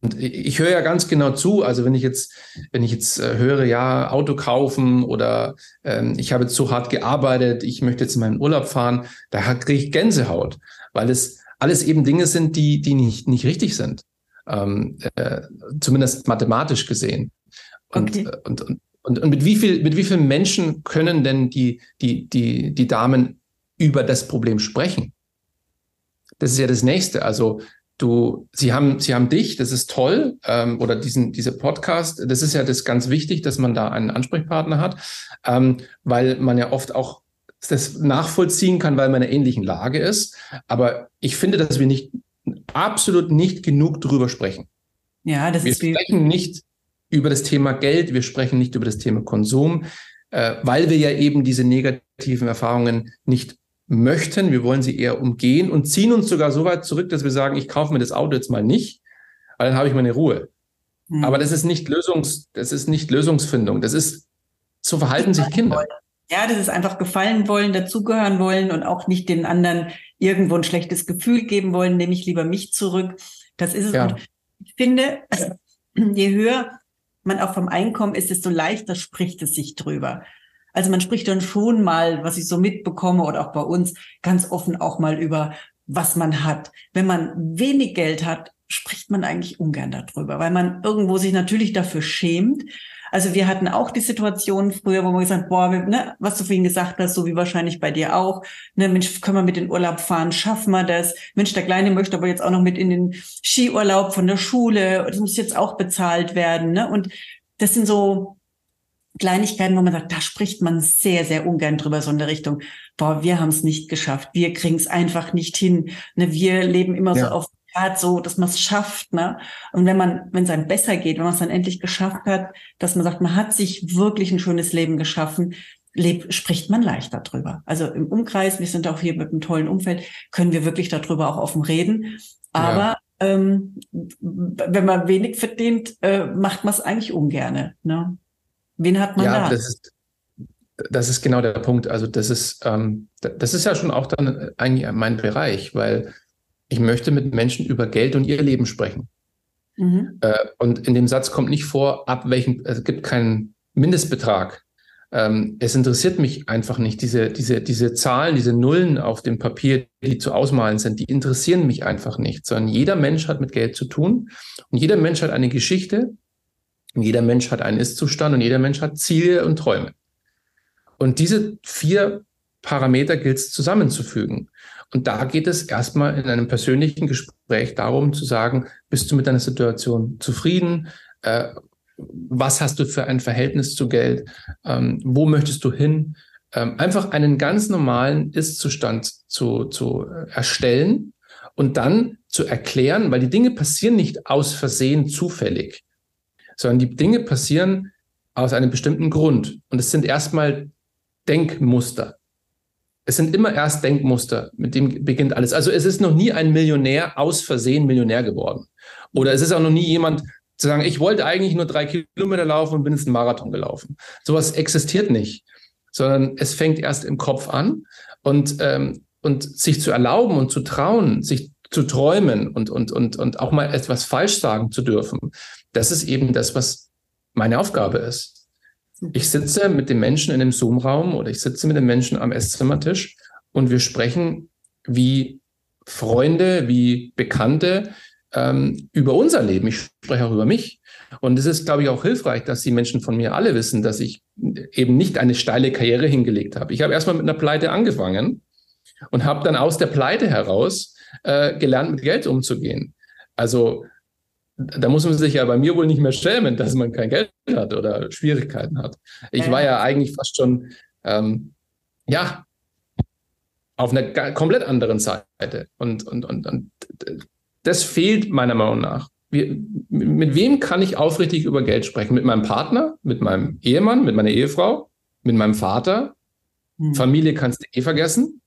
und ich höre ja ganz genau zu, also wenn ich jetzt, wenn ich jetzt äh, höre, ja, Auto kaufen oder ähm, ich habe zu hart gearbeitet, ich möchte jetzt in meinen Urlaub fahren, da kriege ich Gänsehaut, weil es alles eben Dinge sind, die, die nicht, nicht richtig sind. Ähm, äh, zumindest mathematisch gesehen. Und, okay. Äh, und, und, und, und mit wie viel, mit wie vielen Menschen können denn die, die, die, die Damen über das Problem sprechen? Das ist ja das nächste. Also du, sie haben, sie haben dich, das ist toll, ähm, oder diesen, diese Podcast, das ist ja das ganz wichtig, dass man da einen Ansprechpartner hat, ähm, weil man ja oft auch das nachvollziehen kann, weil man in einer ähnlichen Lage ist. Aber ich finde, dass wir nicht absolut nicht genug drüber sprechen. Ja, das wir ist wie sprechen nicht über das Thema Geld, wir sprechen nicht über das Thema Konsum, äh, weil wir ja eben diese negativen Erfahrungen nicht möchten. Wir wollen sie eher umgehen und ziehen uns sogar so weit zurück, dass wir sagen, ich kaufe mir das Auto jetzt mal nicht, weil dann habe ich meine Ruhe. Mhm. Aber das ist nicht Lösungs, das ist nicht Lösungsfindung. Das ist, so verhalten sich Kinder. Ja, das ist einfach gefallen wollen, dazugehören wollen und auch nicht den anderen irgendwo ein schlechtes Gefühl geben wollen, nehme ich lieber mich zurück. Das ist es. Ja. Und ich finde, je höher man auch vom Einkommen ist, desto leichter spricht es sich drüber. Also man spricht dann schon mal, was ich so mitbekomme oder auch bei uns, ganz offen auch mal über, was man hat. Wenn man wenig Geld hat, spricht man eigentlich ungern darüber, weil man irgendwo sich natürlich dafür schämt. Also wir hatten auch die Situation früher, wo man gesagt, boah, ne, was du vorhin gesagt hast, so wie wahrscheinlich bei dir auch, ne, Mensch, können wir mit in Urlaub fahren, schaffen wir das? Mensch, der Kleine möchte aber jetzt auch noch mit in den Skiurlaub von der Schule, das muss jetzt auch bezahlt werden, ne? Und das sind so Kleinigkeiten, wo man sagt, da spricht man sehr, sehr ungern drüber, so in der Richtung, boah, wir haben es nicht geschafft, wir kriegen es einfach nicht hin, ne, wir leben immer ja. so auf Art so, dass man es schafft, ne? Und wenn man, wenn es einem besser geht, wenn man es dann endlich geschafft hat, dass man sagt, man hat sich wirklich ein schönes Leben geschaffen, lebt, spricht man leichter drüber. Also im Umkreis, wir sind auch hier mit einem tollen Umfeld, können wir wirklich darüber auch offen reden. Aber ja. ähm, wenn man wenig verdient, äh, macht man es eigentlich ungerne. Ne? Wen hat man ja, da? Das ist, das ist genau der Punkt. Also das ist, ähm, das ist ja schon auch dann eigentlich mein Bereich, weil ich möchte mit Menschen über Geld und ihr Leben sprechen. Mhm. Äh, und in dem Satz kommt nicht vor, ab welchem, es gibt keinen Mindestbetrag. Ähm, es interessiert mich einfach nicht. Diese, diese, diese Zahlen, diese Nullen auf dem Papier, die zu ausmalen sind, die interessieren mich einfach nicht, sondern jeder Mensch hat mit Geld zu tun und jeder Mensch hat eine Geschichte jeder Mensch hat einen Ist-Zustand und jeder Mensch hat Ziele und Träume. Und diese vier Parameter gilt es zusammenzufügen. Und da geht es erstmal in einem persönlichen Gespräch darum zu sagen, bist du mit deiner Situation zufrieden? Äh, was hast du für ein Verhältnis zu Geld? Ähm, wo möchtest du hin? Ähm, einfach einen ganz normalen Ist-Zustand zu, zu erstellen und dann zu erklären, weil die Dinge passieren nicht aus Versehen zufällig, sondern die Dinge passieren aus einem bestimmten Grund. Und es sind erstmal Denkmuster. Es sind immer erst Denkmuster, mit dem beginnt alles. Also es ist noch nie ein Millionär aus Versehen Millionär geworden. Oder es ist auch noch nie jemand zu sagen, ich wollte eigentlich nur drei Kilometer laufen und bin jetzt einen Marathon gelaufen. Sowas existiert nicht, sondern es fängt erst im Kopf an und, ähm, und sich zu erlauben und zu trauen, sich zu träumen und, und, und, und auch mal etwas falsch sagen zu dürfen. Das ist eben das, was meine Aufgabe ist. Ich sitze mit dem Menschen in dem Zoom-Raum oder ich sitze mit dem Menschen am Esszimmertisch und wir sprechen wie Freunde, wie Bekannte, ähm, über unser Leben. Ich spreche auch über mich. Und es ist, glaube ich, auch hilfreich, dass die Menschen von mir alle wissen, dass ich eben nicht eine steile Karriere hingelegt habe. Ich habe erstmal mit einer Pleite angefangen und habe dann aus der Pleite heraus äh, gelernt, mit Geld umzugehen. Also da muss man sich ja bei mir wohl nicht mehr schämen, dass man kein Geld hat oder Schwierigkeiten hat. Ich war ja eigentlich fast schon, ähm, ja, auf einer komplett anderen Seite. Und, und, und, und das fehlt meiner Meinung nach. Wie, mit wem kann ich aufrichtig über Geld sprechen? Mit meinem Partner, mit meinem Ehemann, mit meiner Ehefrau, mit meinem Vater? Hm. Familie kannst du eh vergessen,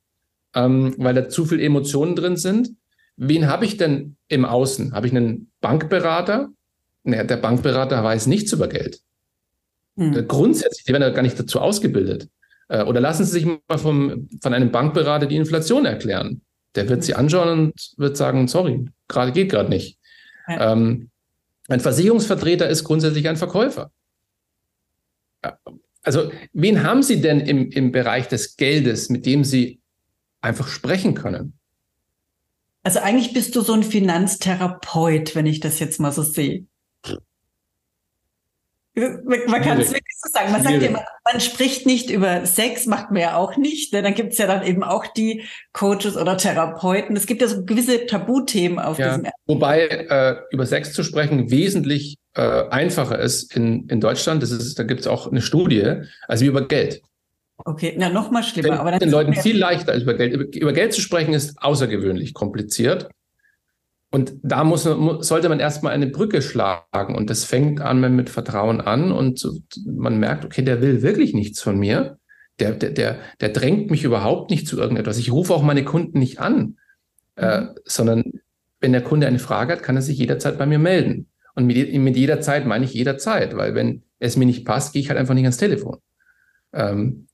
ähm, weil da zu viele Emotionen drin sind. Wen habe ich denn im Außen? Habe ich einen Bankberater? Naja, der Bankberater weiß nichts über Geld. Hm. Grundsätzlich, die werden ja gar nicht dazu ausgebildet. Äh, oder lassen Sie sich mal vom, von einem Bankberater die Inflation erklären. Der wird sie anschauen und wird sagen, sorry, gerade geht gerade nicht. Ja. Ähm, ein Versicherungsvertreter ist grundsätzlich ein Verkäufer. Also, wen haben Sie denn im, im Bereich des Geldes, mit dem Sie einfach sprechen können? Also eigentlich bist du so ein Finanztherapeut, wenn ich das jetzt mal so sehe. Man kann es wirklich so sagen. Man sagt ja immer, man spricht nicht über Sex, macht man ja auch nicht. Ne? Dann gibt es ja dann eben auch die Coaches oder Therapeuten. Es gibt ja so gewisse Tabuthemen auf ja, diesem. Wobei äh, über Sex zu sprechen wesentlich äh, einfacher ist in, in Deutschland. Das ist, da gibt es auch eine Studie, als wie über Geld. Okay, na noch mal schlimmer. Den, aber den Leuten viel leichter als über Geld. Über, Geld zu sprechen ist außergewöhnlich kompliziert. Und da muss, sollte man erstmal eine Brücke schlagen. Und das fängt an mit Vertrauen an und man merkt, okay, der will wirklich nichts von mir. Der, der, der, der drängt mich überhaupt nicht zu irgendetwas. Ich rufe auch meine Kunden nicht an, äh, mhm. sondern wenn der Kunde eine Frage hat, kann er sich jederzeit bei mir melden. Und mit, mit jeder Zeit meine ich jederzeit, weil wenn es mir nicht passt, gehe ich halt einfach nicht ans Telefon. Ähm,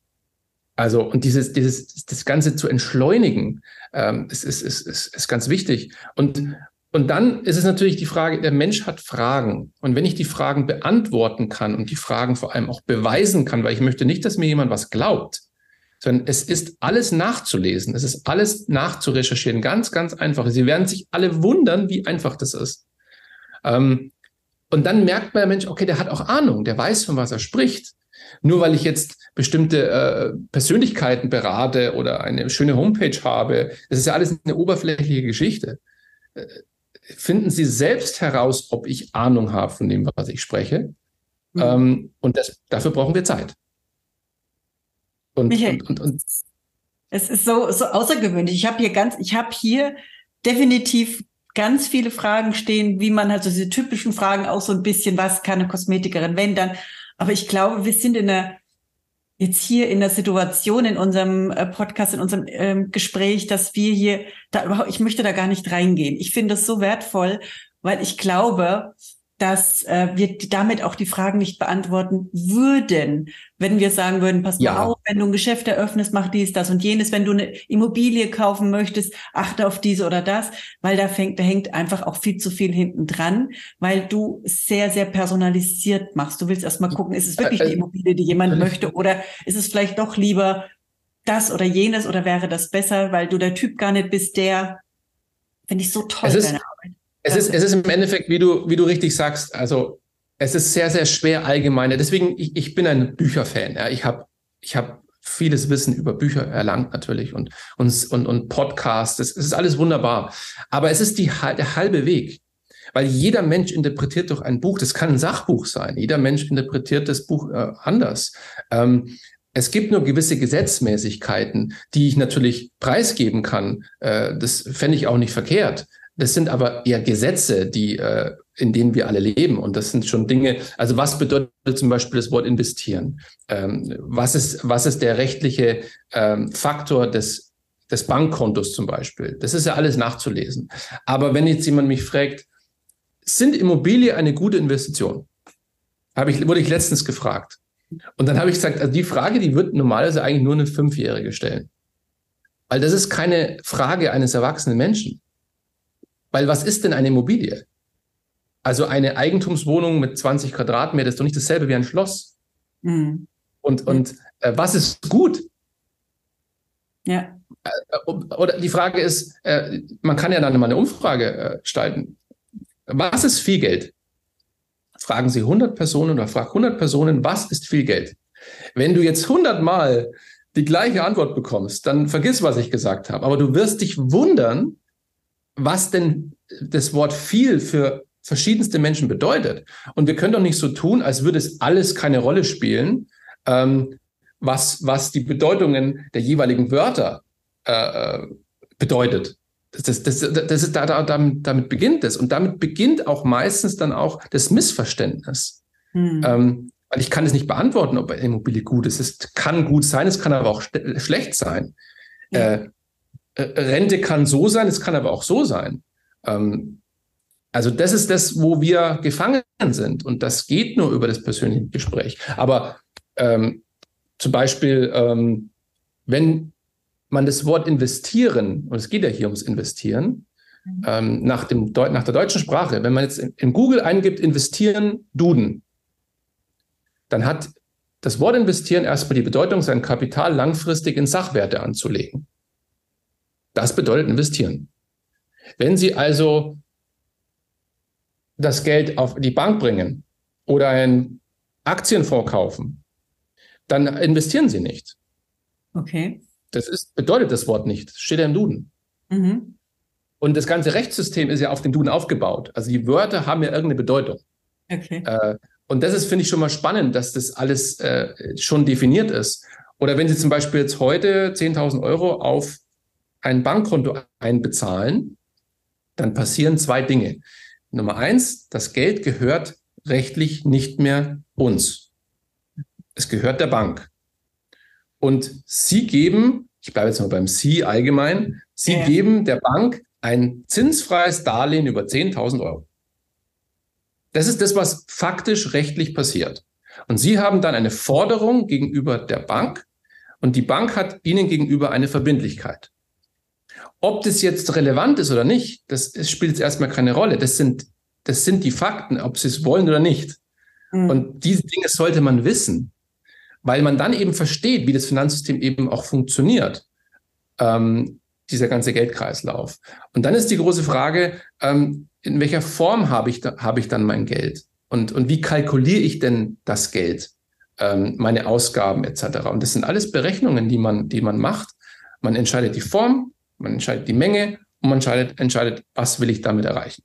also, und dieses, dieses, das Ganze zu entschleunigen, ähm, ist, ist, ist, ist, ist ganz wichtig. Und, und dann ist es natürlich die Frage, der Mensch hat Fragen. Und wenn ich die Fragen beantworten kann und die Fragen vor allem auch beweisen kann, weil ich möchte nicht, dass mir jemand was glaubt, sondern es ist alles nachzulesen, es ist alles nachzurecherchieren, ganz, ganz einfach. Sie werden sich alle wundern, wie einfach das ist. Ähm, und dann merkt man, der Mensch, okay, der hat auch Ahnung, der weiß, von was er spricht. Nur weil ich jetzt bestimmte äh, Persönlichkeiten berate oder eine schöne Homepage habe, das ist ja alles eine oberflächliche Geschichte. Äh, finden Sie selbst heraus, ob ich Ahnung habe von dem, was ich spreche. Mhm. Ähm, und das, dafür brauchen wir Zeit. Und, Michael, und, und, und es ist so, so außergewöhnlich. Ich habe hier ganz, ich habe hier definitiv ganz viele Fragen stehen, wie man halt so diese typischen Fragen auch so ein bisschen, was kann eine Kosmetikerin, wenn dann, aber ich glaube, wir sind in einer jetzt hier in der Situation in unserem äh, Podcast, in unserem ähm, Gespräch, dass wir hier da überhaupt, ich möchte da gar nicht reingehen. Ich finde das so wertvoll, weil ich glaube, dass äh, wir damit auch die Fragen nicht beantworten würden, wenn wir sagen würden, pass ja. mal auf, wenn du ein Geschäft eröffnest, mach dies, das und jenes, wenn du eine Immobilie kaufen möchtest, achte auf diese oder das, weil da fängt, da hängt einfach auch viel zu viel hinten dran, weil du sehr, sehr personalisiert machst. Du willst erst mal gucken, ist es wirklich die Immobilie, die jemand möchte, oder ist es vielleicht doch lieber das oder jenes oder wäre das besser, weil du der Typ gar nicht bist, der finde ich so toll, deine Arbeit. Es ist, es ist im Endeffekt, wie du, wie du richtig sagst, also es ist sehr, sehr schwer allgemeine. Deswegen, ich, ich bin ein Bücherfan. Ja. Ich habe ich hab vieles Wissen über Bücher erlangt natürlich und, und, und, und Podcasts. Es ist alles wunderbar. Aber es ist die, der halbe Weg. Weil jeder Mensch interpretiert doch ein Buch, das kann ein Sachbuch sein. Jeder Mensch interpretiert das Buch äh, anders. Ähm, es gibt nur gewisse Gesetzmäßigkeiten, die ich natürlich preisgeben kann. Äh, das fände ich auch nicht verkehrt. Das sind aber eher Gesetze, die, äh, in denen wir alle leben. Und das sind schon Dinge, also was bedeutet zum Beispiel das Wort investieren? Ähm, was, ist, was ist der rechtliche ähm, Faktor des, des Bankkontos zum Beispiel? Das ist ja alles nachzulesen. Aber wenn jetzt jemand mich fragt, sind Immobilien eine gute Investition? Habe ich, wurde ich letztens gefragt. Und dann habe ich gesagt, also die Frage, die wird normalerweise eigentlich nur eine Fünfjährige stellen. Weil das ist keine Frage eines erwachsenen Menschen. Weil was ist denn eine Immobilie? Also eine Eigentumswohnung mit 20 Quadratmeter ist doch nicht dasselbe wie ein Schloss. Mhm. Und, und äh, was ist gut? Ja. Äh, oder die Frage ist, äh, man kann ja dann mal eine Umfrage äh, gestalten. Was ist viel Geld? fragen Sie 100 Personen oder frag 100 Personen, was ist viel Geld? Wenn du jetzt 100 Mal die gleiche Antwort bekommst, dann vergiss, was ich gesagt habe. Aber du wirst dich wundern, was denn das Wort viel für verschiedenste Menschen bedeutet. Und wir können doch nicht so tun, als würde es alles keine Rolle spielen, ähm, was, was die Bedeutungen der jeweiligen Wörter äh, äh bedeutet. Das, das, das ist da, da, damit, damit beginnt es. Und damit beginnt auch meistens dann auch das Missverständnis. Hm. Ähm, weil ich kann es nicht beantworten, ob eine Immobilie gut ist. Es kann gut sein, es kann aber auch schlecht sein. Ja. Äh, Rente kann so sein, es kann aber auch so sein. Ähm, also das ist das, wo wir gefangen sind. Und das geht nur über das persönliche Gespräch. Aber ähm, zum Beispiel, ähm, wenn man das Wort investieren, und es geht ja hier ums Investieren, mhm. nach, dem, nach der deutschen Sprache, wenn man jetzt in, in Google eingibt, investieren, Duden, dann hat das Wort investieren erstmal die Bedeutung, sein Kapital langfristig in Sachwerte anzulegen. Das bedeutet investieren. Wenn Sie also das Geld auf die Bank bringen oder einen Aktienfonds kaufen, dann investieren Sie nicht. Okay. Das ist, bedeutet das Wort nicht. Das steht ja im Duden. Mhm. Und das ganze Rechtssystem ist ja auf dem Duden aufgebaut. Also die Wörter haben ja irgendeine Bedeutung. Okay. Äh, und das ist, finde ich, schon mal spannend, dass das alles äh, schon definiert ist. Oder wenn Sie zum Beispiel jetzt heute 10.000 Euro auf ein Bankkonto einbezahlen, dann passieren zwei Dinge. Nummer eins, das Geld gehört rechtlich nicht mehr uns. Es gehört der Bank. Und Sie geben, ich bleibe jetzt mal beim Sie allgemein, Sie ja. geben der Bank ein zinsfreies Darlehen über 10.000 Euro. Das ist das, was faktisch rechtlich passiert. Und Sie haben dann eine Forderung gegenüber der Bank und die Bank hat Ihnen gegenüber eine Verbindlichkeit. Ob das jetzt relevant ist oder nicht, das, das spielt jetzt erstmal keine Rolle. Das sind, das sind die Fakten, ob Sie es wollen oder nicht. Mhm. Und diese Dinge sollte man wissen weil man dann eben versteht, wie das Finanzsystem eben auch funktioniert, ähm, dieser ganze Geldkreislauf. Und dann ist die große Frage, ähm, in welcher Form habe ich, da, habe ich dann mein Geld? Und, und wie kalkuliere ich denn das Geld, ähm, meine Ausgaben etc.? Und das sind alles Berechnungen, die man, die man macht. Man entscheidet die Form, man entscheidet die Menge und man entscheidet, entscheidet was will ich damit erreichen.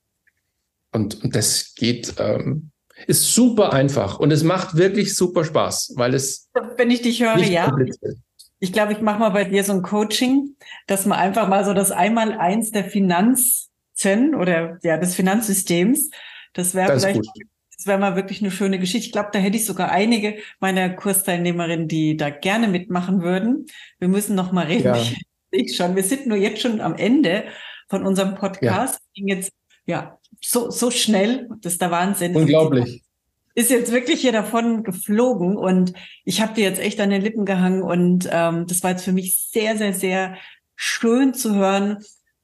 Und, und das geht ähm, ist super einfach und es macht wirklich super Spaß, weil es. Wenn ich dich höre, ja. Ich glaube, ich mache mal bei dir so ein Coaching, dass man einfach mal so das Einmaleins der Finanzen oder ja des Finanzsystems, das wäre vielleicht, gut. das wäre mal wirklich eine schöne Geschichte. Ich glaube, da hätte ich sogar einige meiner Kursteilnehmerinnen, die da gerne mitmachen würden. Wir müssen noch mal reden. Ja. Ich schon. Wir sind nur jetzt schon am Ende von unserem Podcast. Ja. Ging jetzt ja so, so schnell. Das ist der Wahnsinn. Unglaublich. Ist jetzt wirklich hier davon geflogen und ich habe dir jetzt echt an den Lippen gehangen und ähm, das war jetzt für mich sehr, sehr, sehr schön zu hören,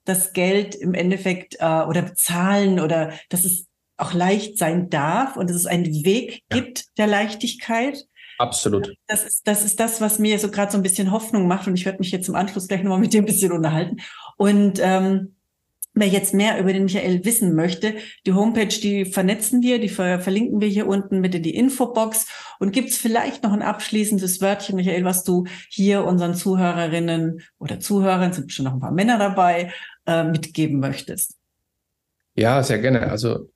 dass Geld im Endeffekt äh, oder bezahlen oder dass es auch leicht sein darf und dass es einen Weg ja. gibt der Leichtigkeit. Absolut. Das ist, das ist das, was mir so gerade so ein bisschen Hoffnung macht und ich werde mich jetzt im Anschluss gleich nochmal mit dir ein bisschen unterhalten. Und ähm, Wer jetzt mehr über den Michael wissen möchte, die Homepage, die vernetzen wir, die ver verlinken wir hier unten mit in die Infobox. Und gibt es vielleicht noch ein abschließendes Wörtchen, Michael, was du hier unseren Zuhörerinnen oder Zuhörern, sind schon noch ein paar Männer dabei, äh, mitgeben möchtest? Ja, sehr gerne. Also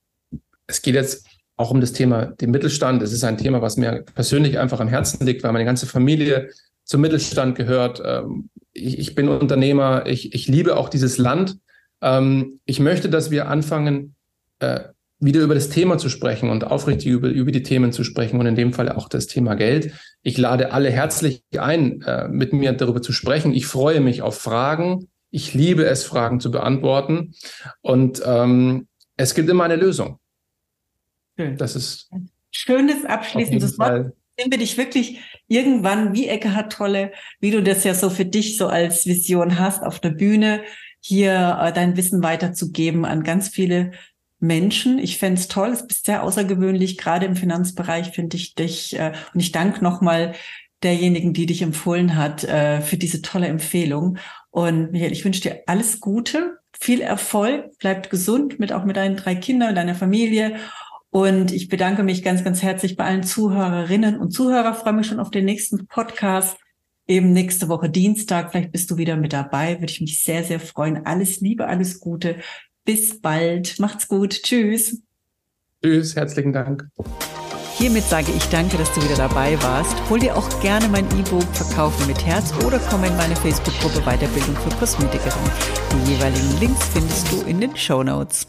es geht jetzt auch um das Thema den Mittelstand. Es ist ein Thema, was mir persönlich einfach am Herzen liegt, weil meine ganze Familie zum Mittelstand gehört. Ähm, ich, ich bin Unternehmer, ich, ich liebe auch dieses Land. Ähm, ich möchte, dass wir anfangen, äh, wieder über das Thema zu sprechen und aufrichtig über, über die Themen zu sprechen und in dem Fall auch das Thema Geld. Ich lade alle herzlich ein, äh, mit mir darüber zu sprechen. Ich freue mich auf Fragen. Ich liebe es, Fragen zu beantworten. Und ähm, es gibt immer eine Lösung. Schön. Das ist schönes abschließendes Wort. Sehen wir dich wirklich irgendwann wie Eckhard Tolle, wie du das ja so für dich so als Vision hast, auf der Bühne hier äh, dein Wissen weiterzugeben an ganz viele Menschen. Ich fände es toll, es bist sehr außergewöhnlich, gerade im Finanzbereich finde ich dich. Äh, und ich danke nochmal derjenigen, die dich empfohlen hat, äh, für diese tolle Empfehlung. Und Michael, ich wünsche dir alles Gute, viel Erfolg, bleibt gesund mit auch mit deinen drei Kindern, deiner Familie und ich bedanke mich ganz, ganz herzlich bei allen Zuhörerinnen und Zuhörer. Freue mich schon auf den nächsten Podcast. Eben nächste Woche Dienstag. Vielleicht bist du wieder mit dabei. Würde ich mich sehr, sehr freuen. Alles Liebe, alles Gute. Bis bald. Macht's gut. Tschüss. Tschüss. Herzlichen Dank. Hiermit sage ich danke, dass du wieder dabei warst. Hol dir auch gerne mein E-Book Verkaufen mit Herz oder komm in meine Facebook-Gruppe Weiterbildung für Kosmetikerin. Die jeweiligen Links findest du in den Show Notes.